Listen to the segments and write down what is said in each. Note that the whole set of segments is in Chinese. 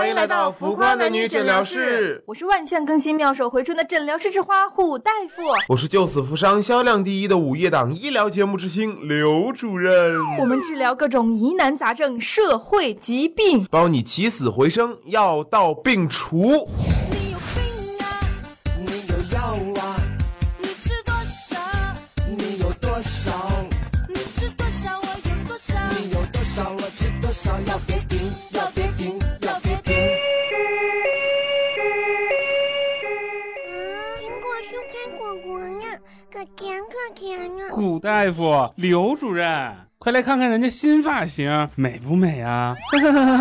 欢迎来到浮夸男女诊疗室，我是万象更新、妙手回春的诊疗师之花虎大夫，我是救死扶伤、销量第一的午夜档医疗节目之星刘主任。我们治疗各种疑难杂症、社会疾病，帮你起死回生，药到病除。大夫，刘主任，快来看看人家新发型，美不美啊？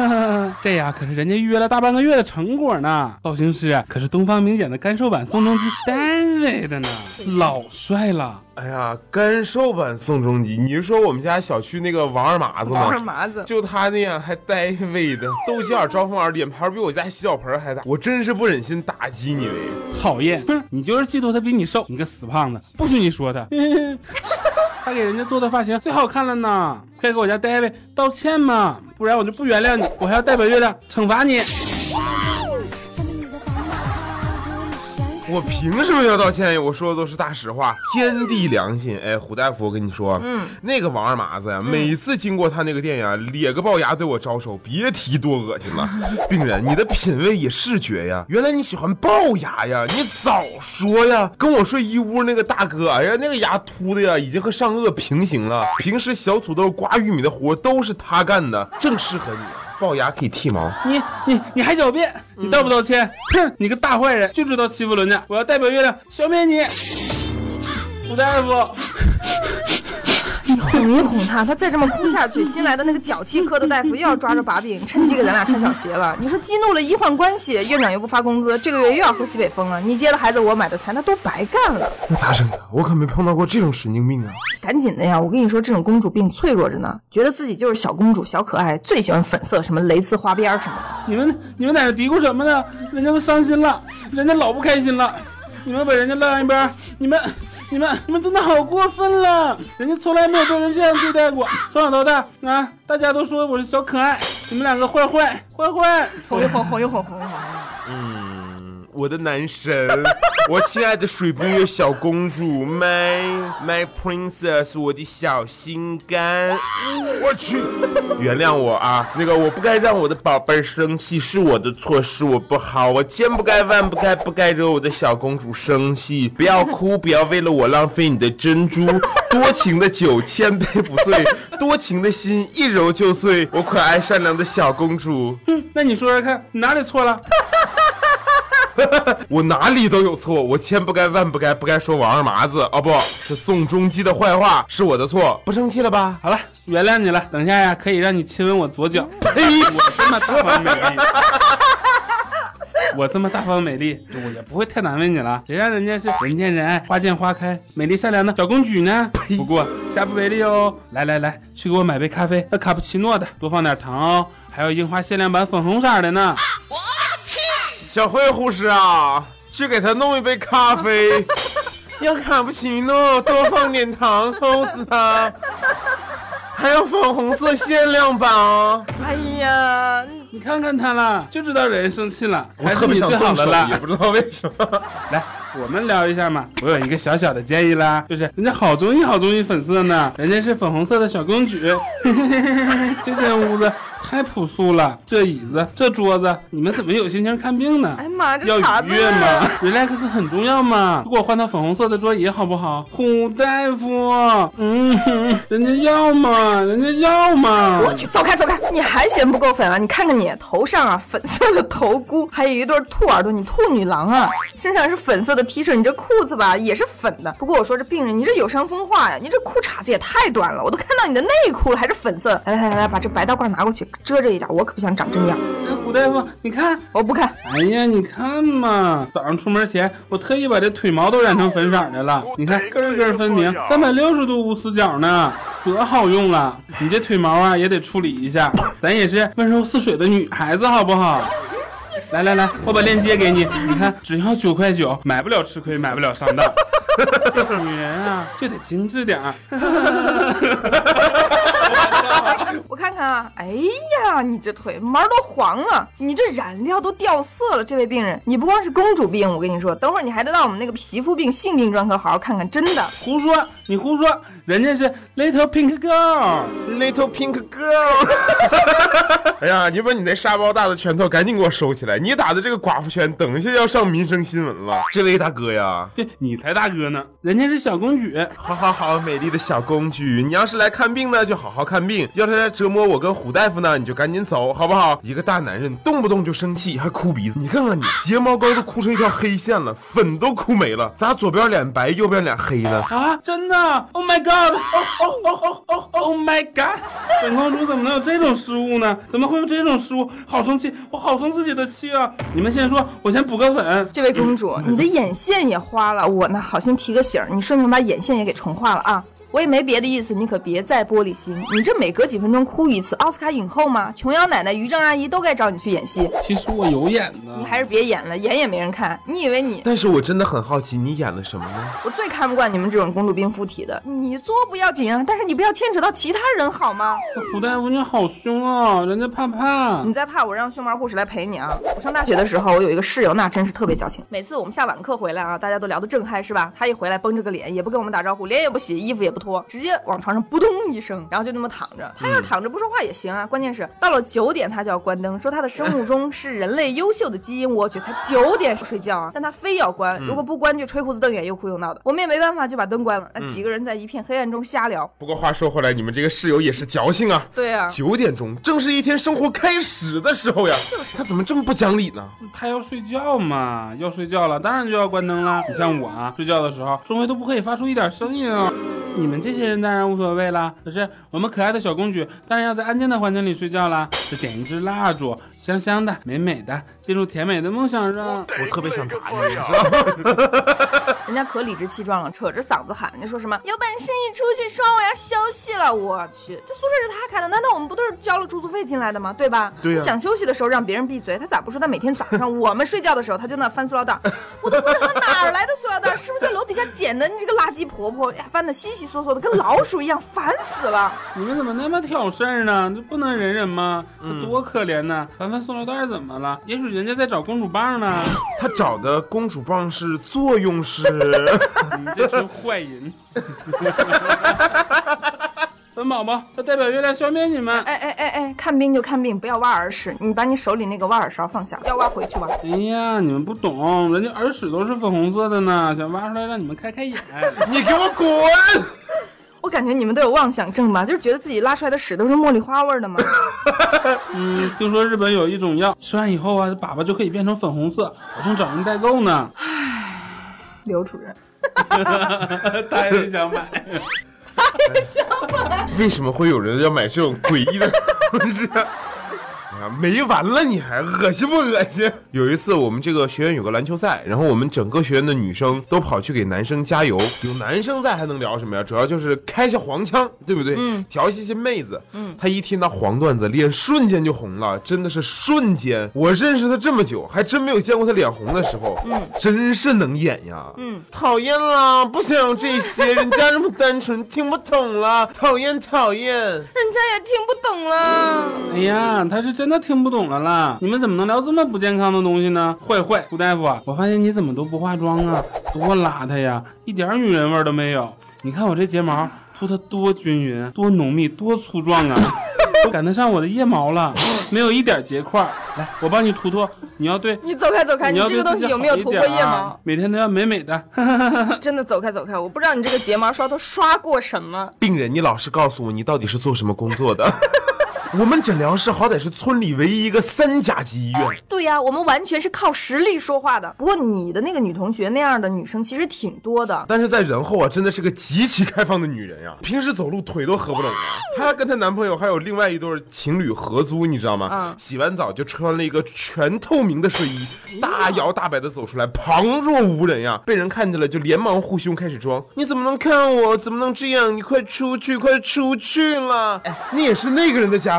这呀可是人家预约了大半个月的成果呢。造型师可是东方明显的干瘦版宋仲基单位的呢，老帅了。哎呀，干瘦版宋仲基，你是说我们家小区那个王二麻子吗？王二麻子就他那样还呆位的，斗鸡眼招风耳，脸盘比我家洗脚盆还大，我真是不忍心打击你们。讨厌，哼，你就是嫉妒他比你瘦，你个死胖子，不许你说他。他给人家做的发型最好看了呢，快给我家戴维道歉嘛，不然我就不原谅你，我还要代表月亮惩罚你。我凭什么要道歉呀？我说的都是大实话，天地良心。哎，胡大夫，我跟你说，嗯，那个王二麻子呀，每次经过他那个店呀，咧个龅牙对我招手，别提多恶心了。病人，你的品味也是绝呀，原来你喜欢龅牙呀，你早说呀！跟我睡一屋那个大哥，哎呀，那个牙秃的呀，已经和上颚平行了。平时小土豆刮玉米的活都是他干的，正适合你。龅牙可以剃毛。你你你还狡辩？你道不道歉？哼，你个大坏人，就知道欺负人家！我要代表月亮消灭你，吴大夫。你哄一哄他，他再这么哭下去，新来的那个脚气科的大夫又要抓着把柄，趁机给咱俩穿小鞋了。你说激怒了医患关系，院长又不发工资，这个月又要喝西北风了。你接了孩子，我买的菜，那都白干了。那咋整啊？我可没碰到过这种神经病啊！赶紧的呀！我跟你说，这种公主病脆弱着呢，觉得自己就是小公主、小可爱，最喜欢粉色，什么蕾丝花边儿什么的。你们你们在这嘀咕什么呢？人家都伤心了，人家老不开心了，你们把人家晾一边儿，你们你们你们真的好过分了！人家从来没有被人这样对待过，从小到大啊，大家都说我是小可爱，你们两个坏坏坏坏！哄一哄，哄一哄，哄一哄。嗯，我的男神，我亲爱的水冰月小公主，my my princess，我的小心肝，我去，原谅我啊，那个我不该让我的宝贝儿生气，是我的错，是我不好，我千不该万不该不该惹我的小公主生气，不要哭，不要为了我浪费你的珍珠，多情的酒千杯不醉，多情的心一揉就碎，我可爱善良的小公主。哼，那你说说看，你哪里错了？我哪里都有错，我千不该万不该不该说王二麻子哦，不是宋仲基的坏话，是我的错，不生气了吧？好了，原谅你了。等下呀，可以让你亲吻我左脚。呸！我这么大方美丽，我这么大方美丽，我也不会太难为你了。谁让人家是人见人爱、花见花开、美丽善良的小公举呢？不过下不为例哦。来来来，去给我买杯咖啡，那卡布奇诺的，多放点糖哦。还有樱花限量版粉红色的呢。小慧护士啊，去给他弄一杯咖啡，要卡布奇诺，多放点糖，齁死他。还有粉红色限量版哦，哎呀，你看看他啦，就知道惹人生气了，还是我特别想你最好的动手，也。不知道为什么。来，我们聊一下嘛。我有一个小小的建议啦，就是人家好中意好中意粉色呢，人家是粉红色的小公主。这间屋子太朴素了，这椅子这桌子，你们怎么有心情看病呢？哎呀妈，这要愉悦嘛，relax 很重要嘛。给我换套粉红色的桌椅好不好？虎大夫，嗯，人家要嘛，人家要嘛。我去，走开走开！你还嫌不够粉啊？你看看你头上啊，粉色的头箍，还有一对兔耳朵，你兔女郎啊！身上是粉色的 T 恤，你这裤子吧也是粉的。不过我说这病人，你这有伤风化呀，你这裤衩子也太短了，我都看到你的内裤了，还是粉色。来来来来，把这白大褂拿过去遮着一点，我可不想长这样。哎胡大夫，你看，我不看，哎呀，你看嘛，早上出门前我特意把这腿毛都染成粉色的了，你看根根分明，三百六十度无死角呢，可好用了。你这腿毛啊也得处理一下，咱也是温柔似水的女孩子，好不好？来来来，我把链接给你，你看只要九块九，买不了吃亏，买不了上当。这 女人啊就得精致点儿。我看看看啊，哎呀，你这腿毛都黄了，你这染料都掉色了。这位病人，你不光是公主病，我跟你说，等会儿你还得到我们那个皮肤病、性病专科好好看看，真的。胡说，你胡说，人家是 Little Pink Girl。Little Pink Girl，哎呀，你把你那沙包大的拳头赶紧给我收起来！你打的这个寡妇拳，等一下要上民生新闻了。这位大哥呀，对你才大哥呢，人家是小公举。好好好，美丽的小公举，你要是来看病呢，就好好看病；要是来折磨我跟虎大夫呢，你就赶紧走，好不好？一个大男人动不动就生气，还哭鼻子，你看看你睫毛膏都哭成一条黑线了，粉都哭没了，咋左边脸白，右边脸黑呢？啊，真的！Oh my god！哦哦哦哦哦！Oh my god！本公主怎么能有这种失误呢？怎么会有这种失误？好生气，我好生自己的气啊！你们先说，我先补个粉。这位公主，你的眼线也花了，我呢好心提个醒，你顺便把眼线也给重画了啊。我也没别的意思，你可别再玻璃心。你这每隔几分钟哭一次，奥斯卡影后吗？琼瑶奶奶、于正阿姨都该找你去演戏。其实我有演的，你还是别演了，演也没人看。你以为你？但是我真的很好奇，你演了什么呢？我最看不惯你们这种公主病附体的。你作不要紧啊，但是你不要牵扯到其他人好吗？胡大夫你好凶啊，人家怕怕。你再怕，我让胸毛护士来陪你啊。我上大学的时候，我有一个室友，那真是特别矫情。每次我们下晚课回来啊，大家都聊得正嗨，是吧？他一回来绷着个脸，也不跟我们打招呼，脸也不洗，衣服也不脱，直接往床上扑通一声，然后就那么躺着。他要是躺着不说话也行啊，关键是到了九点他就要关灯，说他的生物钟是人类优秀的基因。我去，才九点睡觉啊，但他非要关，如果不关就吹胡子瞪眼，又哭又闹的。我们也没办法，就把灯关了。那几个人在一片黑暗中瞎聊。不过话说回来，你们这个室友也是矫情啊。对啊，九点钟正是一天生活开始的时候呀，就是他怎么这么不讲理呢？他要睡觉嘛，要睡觉了，当然就要关灯了。你像我啊，睡觉的时候，周围都不可以发出一点声音啊。你你们这些人当然无所谓啦，可是我们可爱的小公举当然要在安静的环境里睡觉啦。就点一支蜡烛，香香的、美美的，进入甜美的梦想中。我特别想打你，你知道吗？人家可理直气壮了，扯着嗓子喊，人家说什么有本事你出去说我要休息了。我去，这宿舍是他开的，难道我们不都是交了住宿费进来的吗？对吧？对想休息的时候让别人闭嘴，他咋不说他每天早上 我们睡觉的时候他就那翻塑料袋儿，我都不知道他哪儿来的塑料袋儿，是不是在楼底下捡的？你这个垃圾婆婆，呀，翻的稀稀嗦嗦的，跟老鼠一样，烦死了。你们怎么那么挑事儿呢？这不能忍忍吗？这多可怜呐！凡凡塑料袋怎么了？也许人家在找公主棒呢。他找的公主棒是作用是，你这群坏人！本宝宝，他代表月亮消灭你们！哎哎哎哎，看病就看病，不要挖耳屎。你把你手里那个挖耳勺放下，要挖回去挖。哎呀，你们不懂，人家耳屎都是粉红色的呢，想挖出来让你们开开眼。你给我滚！我感觉你们都有妄想症吧？就是觉得自己拉出来的屎都是茉莉花味儿的吗？嗯，听说日本有一种药，吃完以后啊，这粑粑就可以变成粉红色，我正找人代购呢。刘主任，他也想买 他也想买。为什么会有人要买这种诡异的东西？没完了，你还恶心不恶心？有一次我们这个学院有个篮球赛，然后我们整个学院的女生都跑去给男生加油。有男生在还能聊什么呀？主要就是开下黄腔，对不对？嗯，调戏些妹子。嗯，他一听到黄段子，脸瞬间就红了，真的是瞬间。我认识他这么久，还真没有见过他脸红的时候。嗯，真是能演呀。嗯，讨厌啦，不想有这些，人家这么单纯，听不懂了，讨厌讨厌。人家也听不懂了。哎呀，他是真的听不懂了啦！你们怎么能聊这么不健康的东西呢？坏坏，胡大夫啊，我发现你怎么都不化妆啊，多邋遢呀，一点女人味都没有。你看我这睫毛涂的多均匀、多浓密、多粗壮啊，都赶得上我的腋毛了，没有一点结块。来，我帮你涂涂。你要对，你走开走开，你要这个东西有没有涂过腋毛？啊？每天都要美美的。真的走开走开，我不知道你这个睫毛刷都刷过什么。病人，你老实告诉我，你到底是做什么工作的？我们诊疗室好歹是村里唯一一个三甲级医院，对呀、我们完全是靠实力说话的。不过你的那个女同学那样的女生其实挺多的。但是在人后啊，真的是个极其开放的女人呀。平时走路腿都合不拢啊。她跟她男朋友还有另外一对情侣合租，你知道吗？嗯洗完澡就穿了一个全透明的睡衣，大摇大摆的走出来，旁若无人呀。被人看见了就连忙护胸开始装。你怎么能看我？怎么能这样？你快出去，快出去了！哎，你也是那个人的家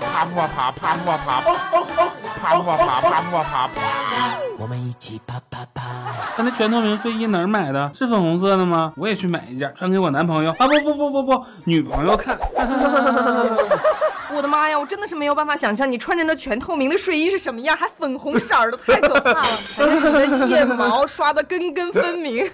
啪。啪啪啪。啪啪啪啪啪啪啪。啪啪啪。我们一起啪啪啪。他那全透明睡衣哪儿买的？是粉红色的吗？我也去买一件，穿给我男朋友啊！不不不不不，女朋友看。我的妈呀，我真的是没有办法想象你穿着那全透明的睡衣是什么样，还粉红色的，太可怕了！而且你的腋毛刷的根根分明。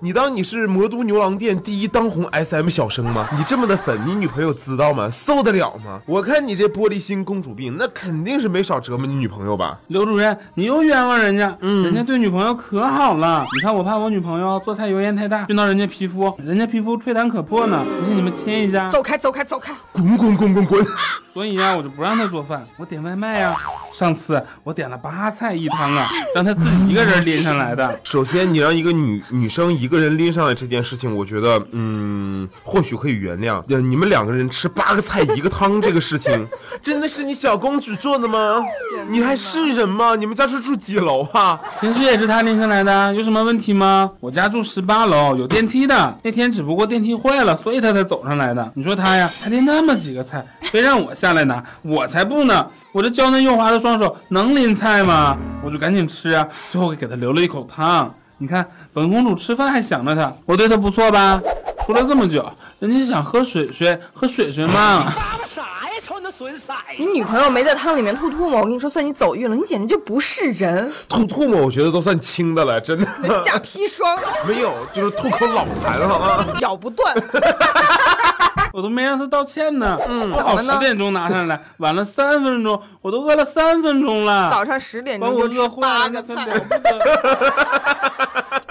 你当你是魔都牛郎店第一当红 SM 小生吗？你这么的粉，你女朋友知道吗？受得了吗？我看你这玻璃心公主病，那肯定是没少折磨你女朋友吧？刘主任，你又冤枉人家，嗯，人家对女朋友可好了。你看我怕我女朋友做菜油烟太大，熏到人家皮肤，人家皮肤吹弹可破呢。不信你们亲一下。走开，走开，走开！滚滚滚滚滚！所以呀，我就不让他做饭，我点外卖呀。上次我点了八菜一汤啊，让他自己一个人拎上来的。首先，你让一个女女生一个人拎上来这件事情，我觉得，嗯，或许可以原谅。呃，你们两个人吃八个菜一个汤这个事情，真的是你小公主做的吗？你还是人吗？你们家是住几楼啊？平时也是他拎上来的，有什么问题吗？我家住十八楼，有电梯的。那天只不过电梯坏了，所以他才走上来的。你说他呀，才拎那么几个菜，非让我下来拿，我才不呢！我这娇嫩幼滑的双手能拎菜吗？我就赶紧吃啊，最后给他留了一口汤。你看，本公主吃饭还想着他，我对他不错吧？出来这么久，人家是想喝水水，喝水水嘛。啥呀？瞅你那损色！你女朋友没在汤里面吐吐沫，我跟你说，算你走运了，你简直就不是人，吐吐沫，我觉得都算轻的了，真的。下砒霜，没有，就是吐口老痰了啊。咬不断。我都没让他道歉呢。嗯，怎么呢早十点钟拿上来，晚了三分钟，我都饿了三分钟了。早上十点钟我钟就吃饿坏了，八个菜那可了，不得，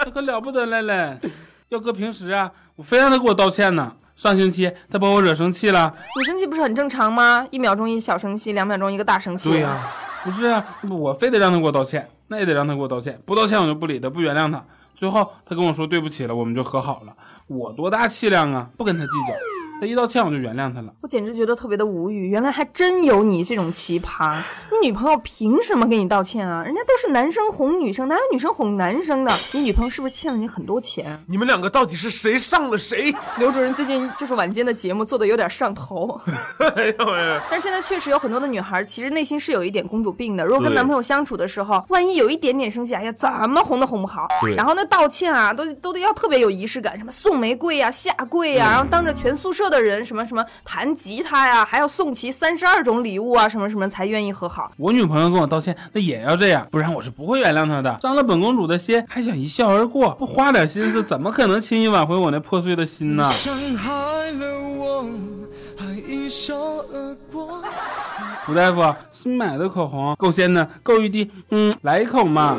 那可了不得了嘞！要搁平时啊，我非让他给我道歉呢。上星期他把我惹生气了，你生气不是很正常吗？一秒钟一小生气，两秒钟一个大生气。对呀、不是啊，我非得让他给我道歉，那也得让他给我道歉，不道歉我就不理他，不原谅他。最后他跟我说对不起了，我们就和好了。我多大气量啊，不跟他计较。他一道歉我就原谅他了。我简直觉得特别的无语，原来还真有你这种奇葩！你女朋友凭什么给你道歉啊？人家都是男生哄女生，哪有女生哄男生的？你女朋友是不是欠了你很多钱？你们两个到底是谁上了谁？刘主任最近就是晚间的节目做的有点上头，哎呦喂！但是现在确实有很多的女孩其实内心是有一点公主病的。如果跟男朋友相处的时候，万一有一点点生气，哎呀，怎么哄都哄不好。然后那道歉啊，都都得要特别有仪式感，什么送玫瑰呀、下跪呀、然后当着全宿舍的人什么什么弹吉他呀，还要送其三十二种礼物啊，什么什么才愿意和好。我女朋友跟我道歉，那也要这样，不然我是不会原谅她的。伤了本公主的心，还想一笑而过，不花点心思，怎么可能轻易挽回我那破碎的心呢？伤害了我，还一笑而过。吴大夫，新买的口红够鲜的，够一滴，嗯，来一口嘛。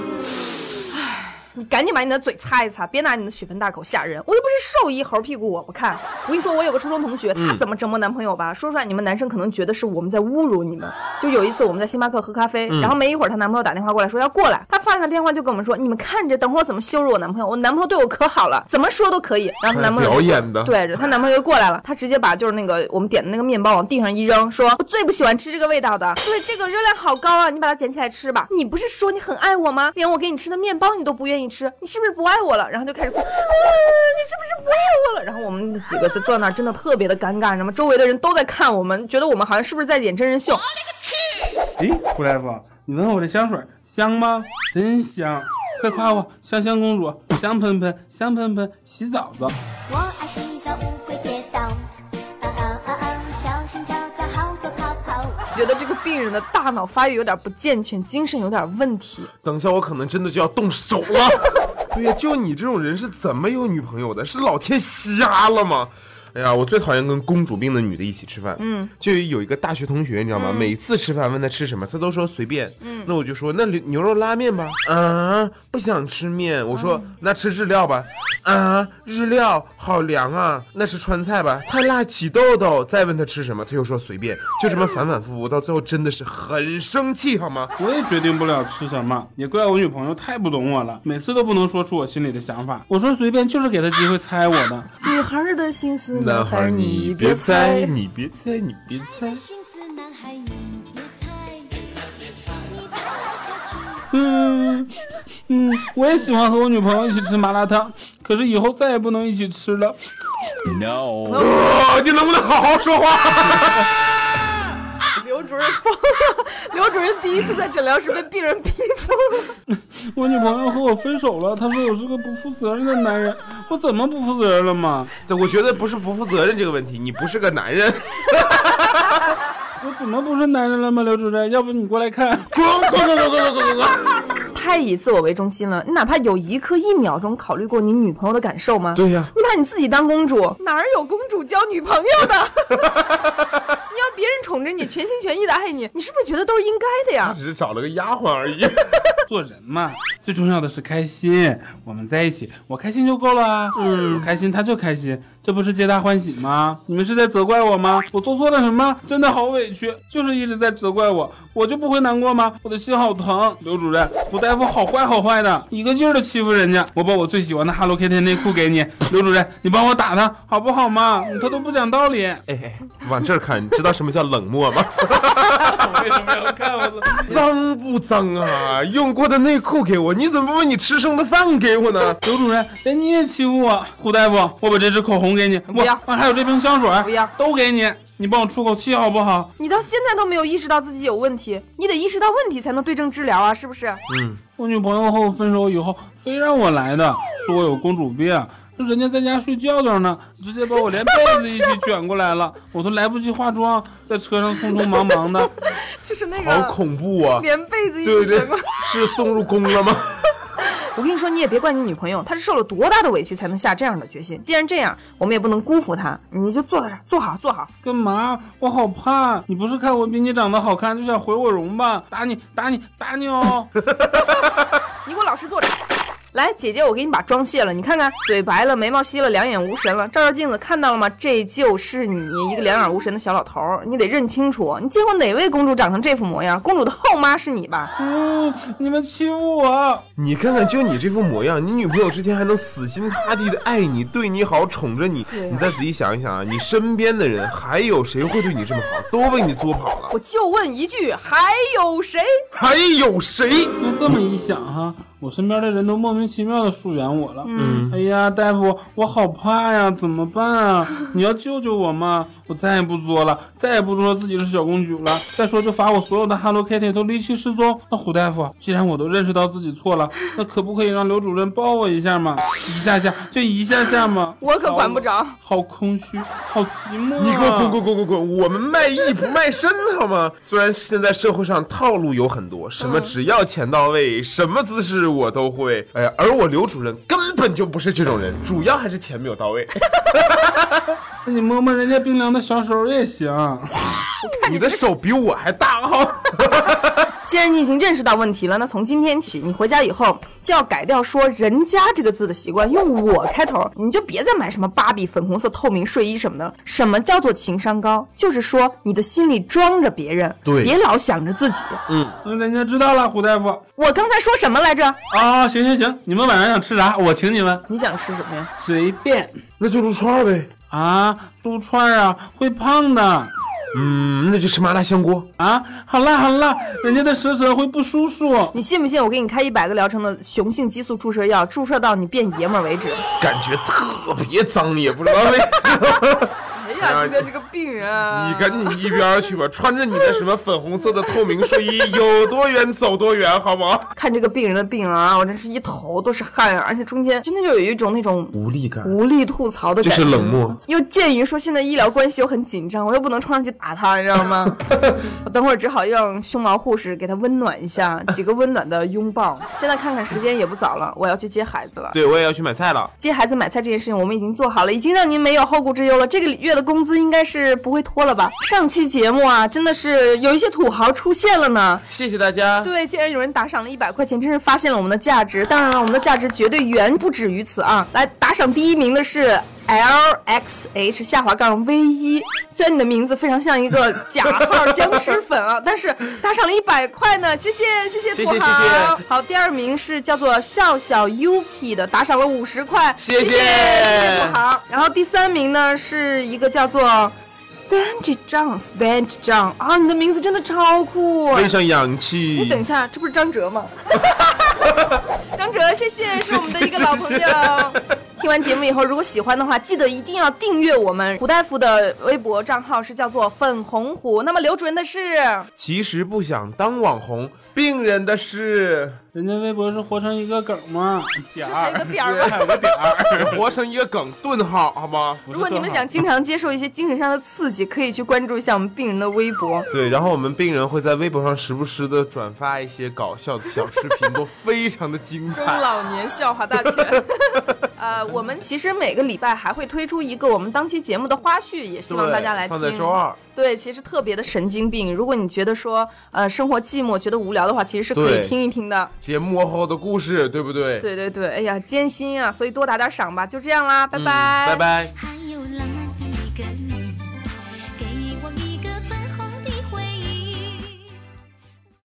你赶紧把你的嘴擦一擦，别拿你的血盆大口吓人。我又不是兽医，猴屁股我不看。我跟你说，我有个初中同学，他怎么折磨男朋友吧？说出来你们男生可能觉得是我们在侮辱你们。就有一次我们在星巴克喝咖啡，然后没一会儿她男朋友打电话过来说要过来，她放下电话就跟我们说：“你们看着，等会儿我怎么羞辱我男朋友？我男朋友对我可好了，怎么说都可以。”然后她男朋友就表演的对着她男朋友就过来了，她直接把就是那个我们点的那个面包往地上一扔，说：“我最不喜欢吃这个味道的，对，这个热量好高啊，你把它捡起来吃吧。你不是说你很爱我吗？连我给你吃的面包你都不愿意吃，你是不是不爱我了？”然后就开始哭，啊，你是不是不爱我了？然后我们几个就坐那儿，真的特别的尴尬，什么周围的人都在看我们，觉得我们好像是不是在演真人秀。哎，胡大夫，你闻闻我这香水香吗？真香，快夸我香香公主，香喷喷，香喷喷，洗澡澡。我爱觉得这个病人的大脑发育有点不健全，精神有点问题。等一下，我可能真的就要动手了。对呀，就你这种人是怎么有女朋友的？是老天瞎了吗？哎呀，我最讨厌跟公主病的女的一起吃饭。嗯，就有一个大学同学，你知道吗？每次吃饭问她吃什么，她都说随便。嗯，那我就说那牛牛肉拉面吧。啊，不想吃面。我说、那吃日料吧。啊，日料好凉啊。那吃川菜吧，太辣起痘痘。再问她吃什么，她又说随便。就这么反反复复，到最后真的是很生气，好吗？我也决定不了吃什么，也怪我女朋友太不懂我了，每次都不能说出我心里的想法。我说随便，就是给她机会猜我的。女孩儿的心思，男孩你别猜，你别猜，你别猜。心思男孩你别猜，别猜别猜，你猜来猜去。嗯嗯，我也喜欢和我女朋友一起吃麻辣烫，可是以后再也不能一起吃了。哦，你能不能好好说话？刘主主任疯了！刘主任第一次在诊疗室被病人逼疯了。我女朋友和我分手了，她说我是个不负责任的男人，我怎么不负责任了吗？对，我觉得不是不负责任这个问题，你不是个男人。我怎么不是男人了吗？刘主任，要不你过来看？滚滚滚滚滚滚滚滚！太以自我为中心了，你哪怕有一刻一秒钟考虑过你女朋友的感受吗？对呀你把你自己当公主，哪儿有公主交女朋友的？你要别人宠着你，全心全意的爱你，你是不是觉得都是应该的呀？他只是找了个丫鬟而已。做人嘛，最重要的是开心。我们在一起，我开心就够了啊。嗯，开心他就开心，这不是皆大欢喜吗？你们是在责怪我吗？我做错了什么？真的好委屈，就是一直在责怪我，我就不会难过吗？我的心好疼。刘主任，胡大夫好坏好坏的，一个劲儿的欺负人家。我把我最喜欢的 Hello Kitty 内裤给你，刘主任，你帮我打他好不好嘛？他都不讲道理。哎哎，往这儿看，你知道什么叫冷漠吗？我为什么要看我？脏不脏啊？用过的内裤给我，你怎么不把你吃剩的饭给我呢？刘主任，连你也欺负我，胡大夫，我把这支口红给你，不要我啊还有这瓶香水，不要都给你，你帮我出口气好不好？你到现在都没有意识到自己有问题，你得意识到问题才能对症治疗啊，是不是？嗯，我女朋友和我分手以后，非让我来的，说我有公主病。这人家在家睡觉觉呢，直接把我连被 子一起卷过来了，我都来不及化妆，在车上匆匆忙忙的。就是那个好恐怖啊！连被子一对对起卷过来。，是送入宫了吗？我跟你说，你也别怪你女朋友，她是受了多大的委屈才能下这样的决心。既然这样，我们也不能辜负她，你就坐在这儿，坐好，坐好。干嘛？我好怕！你不是看我比你长得好看就想毁我容吧？打你，打你，打你哦！你给我老实坐着。来，姐姐，我给你把妆卸了，你看看，嘴白了，眉毛稀了，两眼无神了。照照镜子，看到了吗？这就是你一个两眼无神的小老头儿。你得认清楚，你见过哪位公主长成这副模样？公主的后妈是你吧？嗯，你们欺负我！你看看，就你这副模样，你女朋友之前还能死心塌地的爱你，对你好，宠着你。你再仔细想一想啊，你身边的人还有谁会对你这么好？都被你作跑了。我就问一句，还有谁？还有谁？就这么一想哈，我身边的人都莫名其妙的疏远我了。嗯，哎呀，大夫，我好怕呀，怎么办啊？你要救救我嘛！我再也不作了，再也不说自己是小公主了。再说就罚我所有的 Hello Kitty 都离奇失踪。那胡大夫，既然我都认识到自己错了，那可不可以让刘主任抱我一下嘛？一下下，就一下下嘛。我可管不着。好空虚，好寂寞、啊。你给我滚滚滚滚滚！我们卖艺不卖身，好吗？虽然现在社会上套路有很多，什么只要钱到位，什么姿势我都会。哎呀，而我刘主任根本就不是这种人，主要还是钱没有到位。那你摸摸人家冰凉的小手也行。你的手比我还大哈！既然你已经认识到问题了，那从今天起，你回家以后就要改掉说“人家”这个字的习惯，用我开头，你就别再买什么芭比粉红色透明睡衣什么的。什么叫做情商高？就是说你的心里装着别人，对别老想着自己。嗯那人家知道了，胡大夫。我刚才说什么来着？啊，行行行，你们晚上想吃啥？我请你们，你想吃什么呀？随便那就撸串儿呗。啊，撸串儿啊，会胖的嗯，那就吃麻辣香锅。啊。好辣好辣，人家的舌舌会不舒服。你信不信我给你开一百个疗程的雄性激素注射药，注射到你变爷们儿为止？感觉特别脏，也不知道为什么。哎 呀，今天这个病人啊，你赶紧一边去吧，穿着你的什么粉红色的透明睡衣，有多远走多远，好吗？看这个病人的病啊，我真是一头都是汗啊，而且中间真的就有一种那种无力感，无力吐槽的就感觉，是冷漠。又鉴于说现在医疗关系又很紧张，我又不能冲上去打他，你知道吗？我等会儿只好让胸毛护士给他温暖一下，几个温暖的拥抱。现在看看时间也不早了，我要去接孩子了。对，我也要去买菜了。接孩子买菜这件事情我们已经做好了，已经让您没有后顾之忧了。这个月的工资应该是不会拖了吧？上期节目啊，真的是有一些土豪出现了呢。谢谢大家。对，竟然有人打赏了一百块钱，真是发现了我们的价值。当然了，我们的价值绝对远不止于此啊！来，打赏第一名的是 L X H 下滑杠 V 一，虽然你的名字非常像一个假号僵尸粉啊，但是打赏了一百块呢，谢谢谢谢土豪。谢谢谢谢好，第二名是叫做笑笑 Yuki 的，打赏了五十块，谢谢谢谢谢土豪。然后第三名呢是一个叫做 Spangy 张 Spangy 张啊，你的名字真的超酷啊！非常洋气。你，等一下，这不是张哲吗？张哲，谢谢，是我们的一个老朋友。听完完节目以后，如果喜欢的话，记得一定要订阅我们胡大夫的微博账号，是叫做粉红虎。那么刘主任的是，其实不想当网红，病人的是人家微博是活成一个梗吗？点还有儿个点儿吗 还有个点儿。活成一个梗，顿号，好吗？如果你们想经常接受一些精神上的刺激，可以去关注一下我们病人的微博。对，然后我们病人会在微博上时不时的转发一些搞笑的小视频，都非常的精彩中。老年笑话大全。呃，我们其实每个礼拜还会推出一个我们当期节目的花絮，也希望大家来听。放在周二。对，其实特别的神经病。如果你觉得说，呃，生活寂寞，觉得无聊的话，其实是可以听一听的。这些幕后的故事，对不对？对对对，哎呀，艰辛啊，所以多打点赏吧。就这样啦，拜嗯拜，拜拜。还有冷